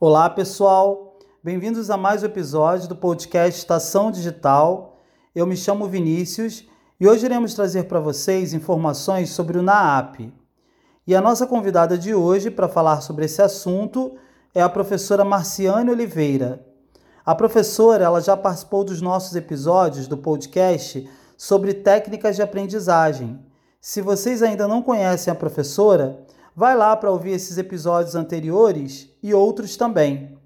Olá, pessoal. Bem-vindos a mais um episódio do podcast Estação Digital. Eu me chamo Vinícius e hoje iremos trazer para vocês informações sobre o NAAP. E a nossa convidada de hoje para falar sobre esse assunto é a professora Marciane Oliveira. A professora ela já participou dos nossos episódios do podcast sobre técnicas de aprendizagem. Se vocês ainda não conhecem a professora, Vai lá para ouvir esses episódios anteriores e outros também.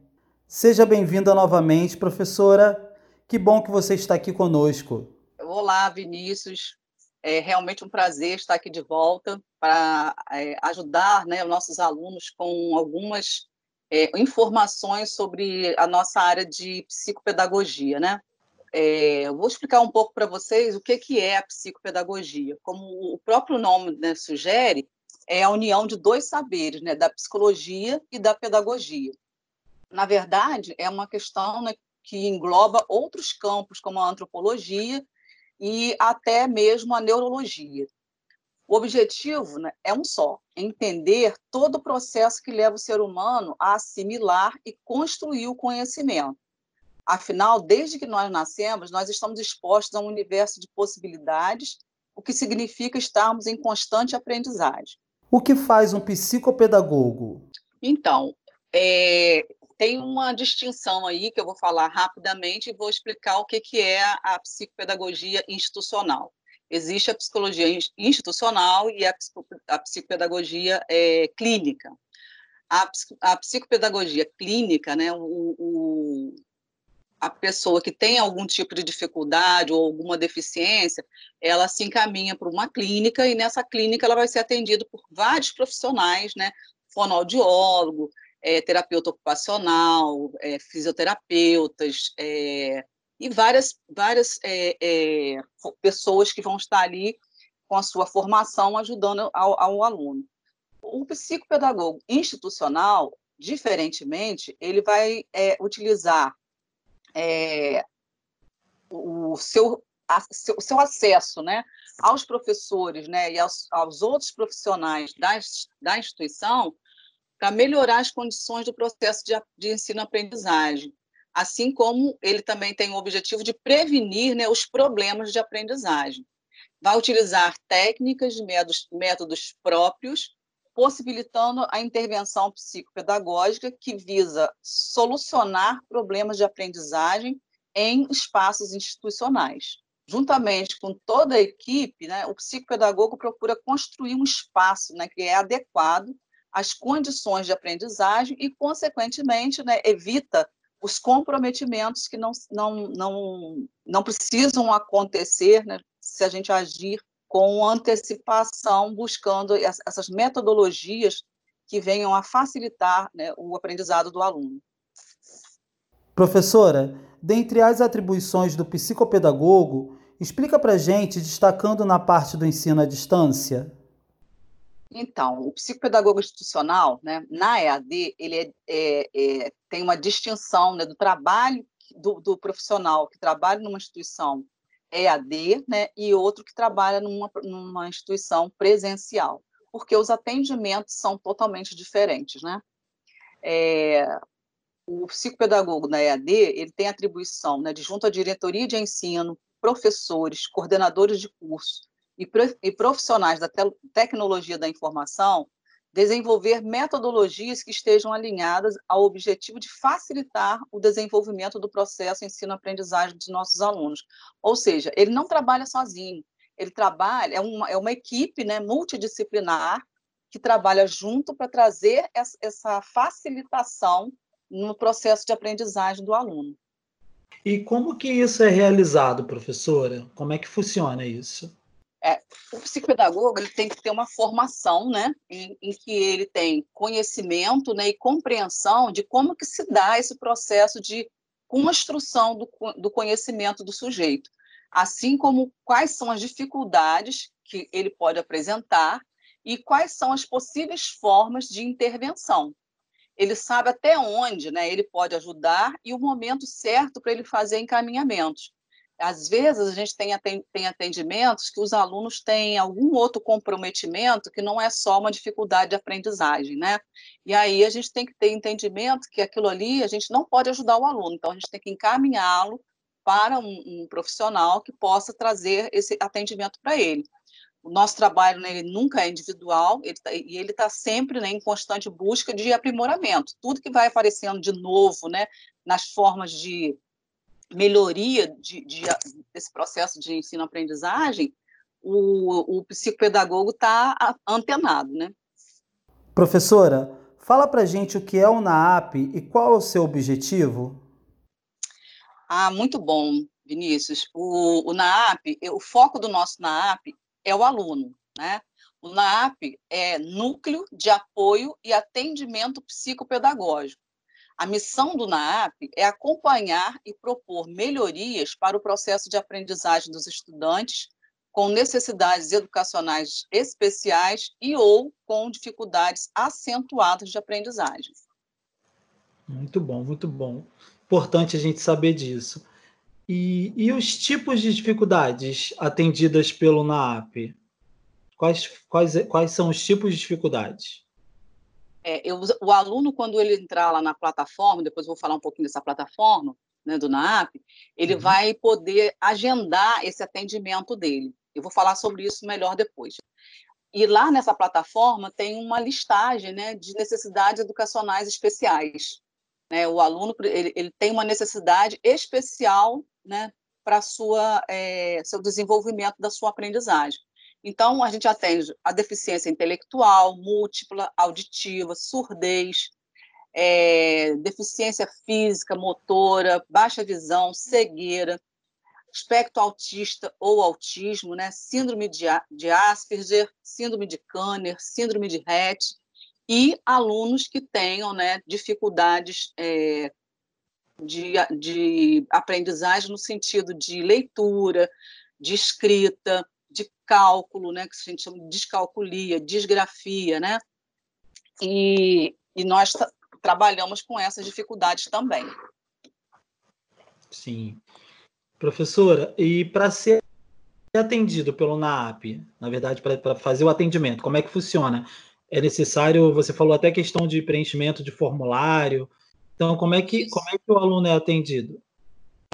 Seja bem-vinda novamente, professora. Que bom que você está aqui conosco. Olá, Vinícius. É realmente um prazer estar aqui de volta para é, ajudar né, os nossos alunos com algumas é, informações sobre a nossa área de psicopedagogia. Né? É, eu vou explicar um pouco para vocês o que, que é a psicopedagogia. Como o próprio nome né, sugere, é a união de dois saberes, né, da psicologia e da pedagogia. Na verdade, é uma questão né, que engloba outros campos, como a antropologia e até mesmo a neurologia. O objetivo né, é um só: entender todo o processo que leva o ser humano a assimilar e construir o conhecimento. Afinal, desde que nós nascemos, nós estamos expostos a um universo de possibilidades, o que significa estarmos em constante aprendizagem. O que faz um psicopedagogo? Então, é, tem uma distinção aí que eu vou falar rapidamente e vou explicar o que, que é a psicopedagogia institucional. Existe a psicologia institucional e a, a psicopedagogia é, clínica. A, a, psicopedagogia clínica, né, o, o, a pessoa que tem algum tipo de dificuldade ou alguma deficiência, ela se encaminha para uma clínica e nessa clínica ela vai ser atendida por vários profissionais, né? Fonoaudiólogo, é, terapeuta ocupacional, é, fisioterapeutas é, e várias, várias é, é, pessoas que vão estar ali com a sua formação ajudando ao, ao aluno. O psicopedagogo institucional, diferentemente, ele vai é, utilizar é, o seu, a, seu, seu, acesso né, aos professores né, e aos, aos outros profissionais da, da instituição para melhorar as condições do processo de, de ensino-aprendizagem, assim como ele também tem o objetivo de prevenir né, os problemas de aprendizagem. Vai utilizar técnicas, métodos, métodos próprios possibilitando a intervenção psicopedagógica que visa solucionar problemas de aprendizagem em espaços institucionais. Juntamente com toda a equipe, né, o psicopedagogo procura construir um espaço né, que é adequado às condições de aprendizagem e, consequentemente, né, evita os comprometimentos que não, não, não, não precisam acontecer né, se a gente agir com antecipação, buscando essas metodologias que venham a facilitar né, o aprendizado do aluno. Professora, dentre as atribuições do psicopedagogo, explica para gente, destacando na parte do ensino à distância. Então, o psicopedagogo institucional, né, na EAD, ele é, é, é, tem uma distinção né, do trabalho do, do profissional que trabalha numa instituição EAD, né, e outro que trabalha numa, numa instituição presencial, porque os atendimentos são totalmente diferentes, né? É, o psicopedagogo na EAD, ele tem atribuição, né, de junto à diretoria de ensino, professores, coordenadores de curso e, e profissionais da te tecnologia da informação, desenvolver metodologias que estejam alinhadas ao objetivo de facilitar o desenvolvimento do processo ensino-aprendizagem dos nossos alunos. Ou seja, ele não trabalha sozinho, ele trabalha, é uma, é uma equipe né, multidisciplinar que trabalha junto para trazer essa facilitação no processo de aprendizagem do aluno. E como que isso é realizado, professora? Como é que funciona isso? É, o psicopedagogo ele tem que ter uma formação, né, em, em, que ele tem conhecimento, né, e compreensão de como que se dá esse processo de construção do, do conhecimento do sujeito, assim como quais são as dificuldades que ele pode apresentar e quais são as possíveis formas de intervenção. Ele sabe até onde, né, ele pode ajudar e o momento certo para ele fazer encaminhamentos às vezes a gente tem atendimentos que os alunos têm algum outro comprometimento que não é só uma dificuldade de aprendizagem, né? E aí a gente tem que ter entendimento que aquilo ali a gente não pode ajudar o aluno, então a gente tem que encaminhá-lo para um, um profissional que possa trazer esse atendimento para ele. O nosso trabalho né, ele nunca é individual ele tá, e ele está sempre né, em constante busca de aprimoramento. Tudo que vai aparecendo de novo né, nas formas de melhoria de, de, desse processo de ensino-aprendizagem, o, o psicopedagogo está antenado. Né? Professora, fala para gente o que é o NAAP e qual é o seu objetivo. Ah, muito bom, Vinícius. O, o NAAP, o foco do nosso NAAP é o aluno, né? O NAAP é Núcleo de Apoio e Atendimento Psicopedagógico. A missão do NAAP é acompanhar e propor melhorias para o processo de aprendizagem dos estudantes com necessidades educacionais especiais e ou com dificuldades acentuadas de aprendizagem. Muito bom, muito bom importante a gente saber disso. E, e os tipos de dificuldades atendidas pelo NAAP? Quais, quais, quais são os tipos de dificuldades? É, eu, o aluno, quando ele entrar lá na plataforma, depois eu vou falar um pouquinho dessa plataforma, né, do NAAP, ele uhum. vai poder agendar esse atendimento dele. Eu vou falar sobre isso melhor depois. E lá nessa plataforma tem uma listagem né, de necessidades educacionais especiais. Né? O aluno ele, ele tem uma necessidade especial né, para é, seu desenvolvimento da sua aprendizagem. Então, a gente atende a deficiência intelectual, múltipla, auditiva, surdez, é, deficiência física, motora, baixa visão, cegueira, espectro autista ou autismo, né, síndrome de, de Asperger, síndrome de Kanner, síndrome de Rett, e alunos que tenham né, dificuldades é, de, de aprendizagem no sentido de leitura, de escrita, cálculo, né, que a gente chama de descalculia, disgrafia, né? E, e nós trabalhamos com essas dificuldades também. Sim. Professora, e para ser atendido pelo NAAP, na verdade, para fazer o atendimento, como é que funciona? é necessário, você falou até questão de preenchimento de formulário. Então, como é que, como é que o aluno é atendido?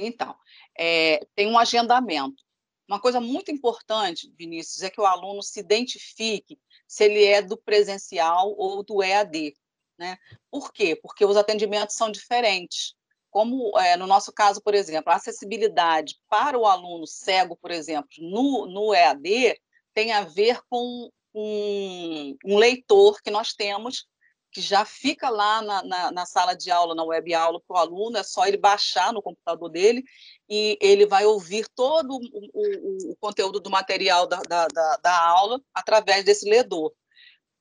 Então, é, tem um agendamento. Uma coisa muito importante, Vinícius, é que o aluno se identifique se ele é do presencial ou do EAD. Né? Por quê? Porque os atendimentos são diferentes. Como é, no nosso caso, por exemplo, a acessibilidade para o aluno cego, por exemplo, no, no EAD, tem a ver com um, um leitor que nós temos que já fica lá na, na, na, sala de aula, na web aula para o aluno, é só ele baixar no computador dele e ele vai ouvir todo o, o, o conteúdo do material da, da, da, da, aula através desse ledor.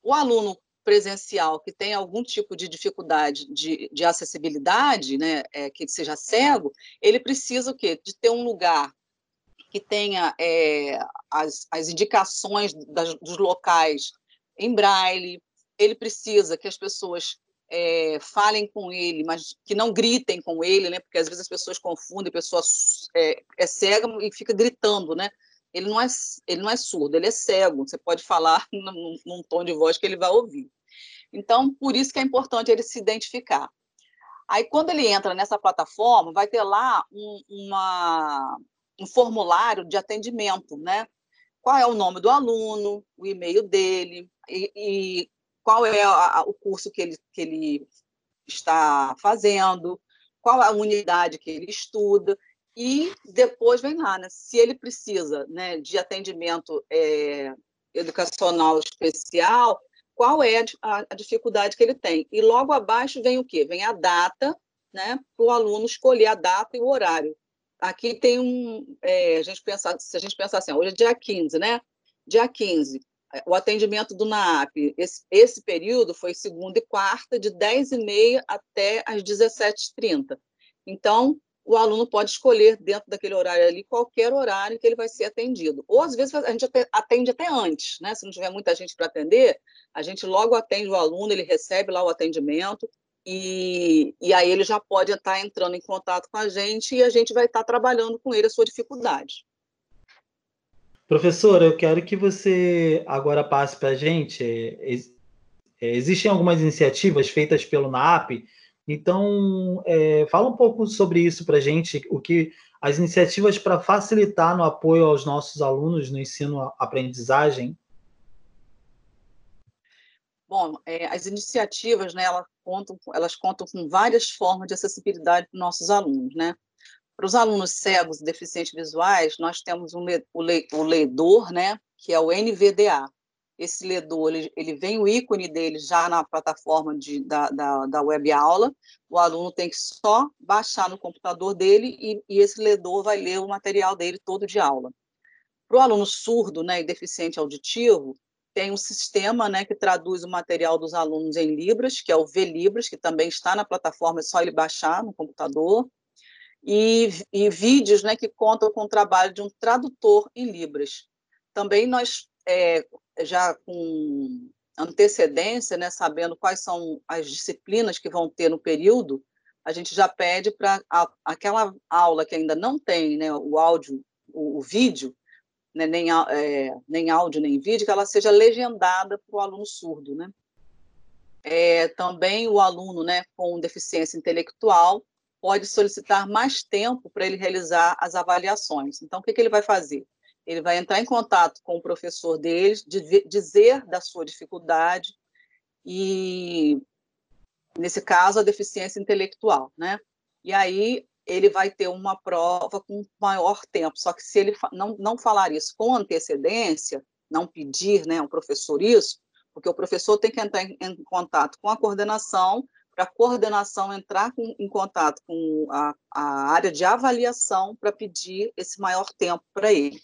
O aluno presencial que tem algum tipo de dificuldade de, de acessibilidade, né, é, que seja cego, ele precisa o quê? De ter um lugar que tenha é, as, as indicações das, dos locais em braille, ele precisa que as pessoas é, falem com ele, mas que não gritem com ele, né? Porque às vezes as pessoas confundem, a pessoa é, é, cega e fica gritando, né? Ele não é ele não é surdo, ele é cego. Você pode falar num, num tom de voz que ele vai ouvir. Então, por isso que é importante ele se identificar. Aí, quando ele entra nessa plataforma, vai ter lá um, uma, um formulário de atendimento, né? Qual é o nome do aluno, o e-mail dele e, e qual é a, o curso que ele, que ele está fazendo, qual a unidade que ele estuda e depois vem lá, né? Se ele precisa, né, de atendimento é, educacional especial, qual é a, a, dificuldade que ele tem? E logo abaixo vem o quê? Vem a data, né, para o aluno escolher a data e o horário aqui tem um. É, a gente pensa, se a gente pensar assim, hoje é dia 15, né? Dia 15, é, o atendimento do NAAP, esse, esse período foi segunda e quarta, de 10h30 até às 17h30. Então, o aluno pode escolher dentro daquele horário ali qualquer horário que ele vai ser atendido. Ou às vezes a gente atende até antes, né? Se não tiver muita gente para atender, a gente logo atende o aluno, ele recebe lá o atendimento e, e aí ele já pode estar entrando em contato com a gente e a gente vai estar trabalhando com ele a sua dificuldade. Professora, eu quero que você agora passe para a gente. É, existem algumas iniciativas feitas pelo NAP, então é, fala um pouco sobre isso para a gente, o que as iniciativas para facilitar no apoio aos nossos alunos no ensino-aprendizagem. Bom, é, as iniciativas, né, elas contam, elas contam com várias formas de acessibilidade para os nossos alunos, né? Para os alunos cegos e deficientes visuais, nós temos um, o, le, o ledor, né, que é o NVDA. Esse ledor, ele, ele vem o ícone dele já na plataforma de, da, da, da web aula, o aluno tem que só baixar no computador dele e, e esse ledor vai ler o material dele todo de aula. Para o aluno surdo né, e deficiente auditivo, tem um sistema né, que traduz o material dos alunos em Libras, que é o VLibras, que também está na plataforma, é só ele baixar no computador, e, e vídeos né, que contam com o trabalho de um tradutor em Libras. Também nós, é, já com antecedência, né, sabendo quais são as disciplinas que vão ter no período, a gente já pede para aquela aula que ainda não tem né, o áudio, o, o vídeo, né, nem, é, nem áudio nem vídeo, que ela seja legendada para o aluno surdo. Né? É, também o aluno né, com deficiência intelectual pode solicitar mais tempo para ele realizar as avaliações. Então, o que, que ele vai fazer? Ele vai entrar em contato com o professor dele, dizer da sua dificuldade e, nesse caso, a deficiência intelectual, né? E aí ele vai ter uma prova com maior tempo. Só que se ele não, não falar isso com antecedência, não pedir né, ao professor isso, porque o professor tem que entrar em, em contato com a coordenação, para a coordenação entrar com, em contato com a, a área de avaliação para pedir esse maior tempo para ele.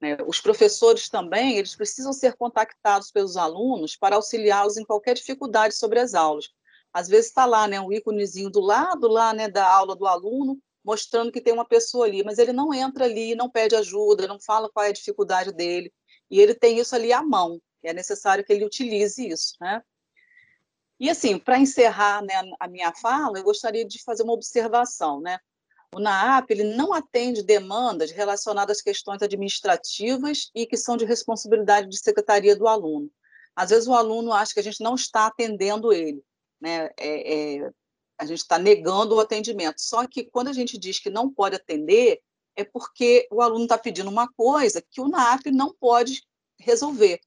Né? Os professores também, eles precisam ser contactados pelos alunos para auxiliá-los em qualquer dificuldade sobre as aulas, às vezes está lá, né, um íconezinho do lado lá, né, da aula do aluno, mostrando que tem uma pessoa ali, mas ele não entra ali, não pede ajuda, não fala qual é a dificuldade dele, e ele tem isso ali à mão, é necessário que ele utilize isso, né? E assim, para encerrar né, a minha fala, eu gostaria de fazer uma observação, né? O NAAP ele não atende demandas relacionadas às questões administrativas e que são de responsabilidade de secretaria do aluno. Às vezes o aluno acha que a gente não está atendendo ele né? É, é, a gente está negando o atendimento. Só que quando a gente diz que não pode atender, é porque o aluno está pedindo uma coisa que o NAP não pode resolver.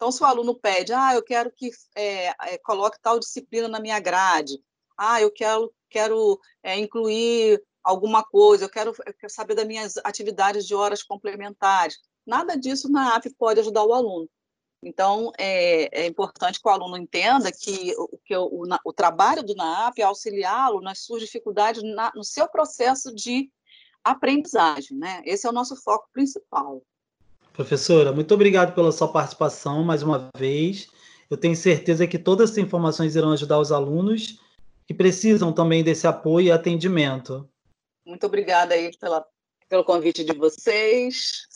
Então, se o aluno pede, ah, eu quero que é, é, coloque tal disciplina na minha grade, ah, eu quero, quero é, incluir alguma coisa, eu quero, eu quero saber das minhas atividades de horas complementares. Nada disso na AP pode ajudar o aluno. Então, é, é, importante que o aluno entenda que, o, que o, o, o trabalho do NAAP é auxiliá-lo nas suas dificuldades na, no seu processo de aprendizagem. Né? Esse é o nosso foco principal. Professora, muito obrigado pela sua participação mais uma vez. Eu tenho certeza que todas essas informações irão ajudar os alunos que precisam também desse apoio e atendimento. Muito obrigada aí pela, pelo convite de vocês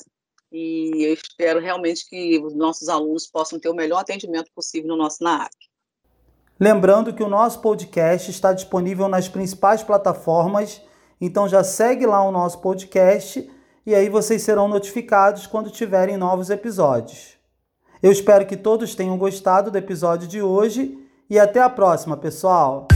e eu espero realmente que os nossos alunos possam ter o melhor atendimento possível no nosso NAAP. Lembrando que o nosso podcast está disponível nas principais plataformas, então já segue lá o nosso podcast e aí vocês serão notificados quando tiverem novos episódios. Eu espero que todos tenham gostado do episódio de hoje e até a próxima, pessoal!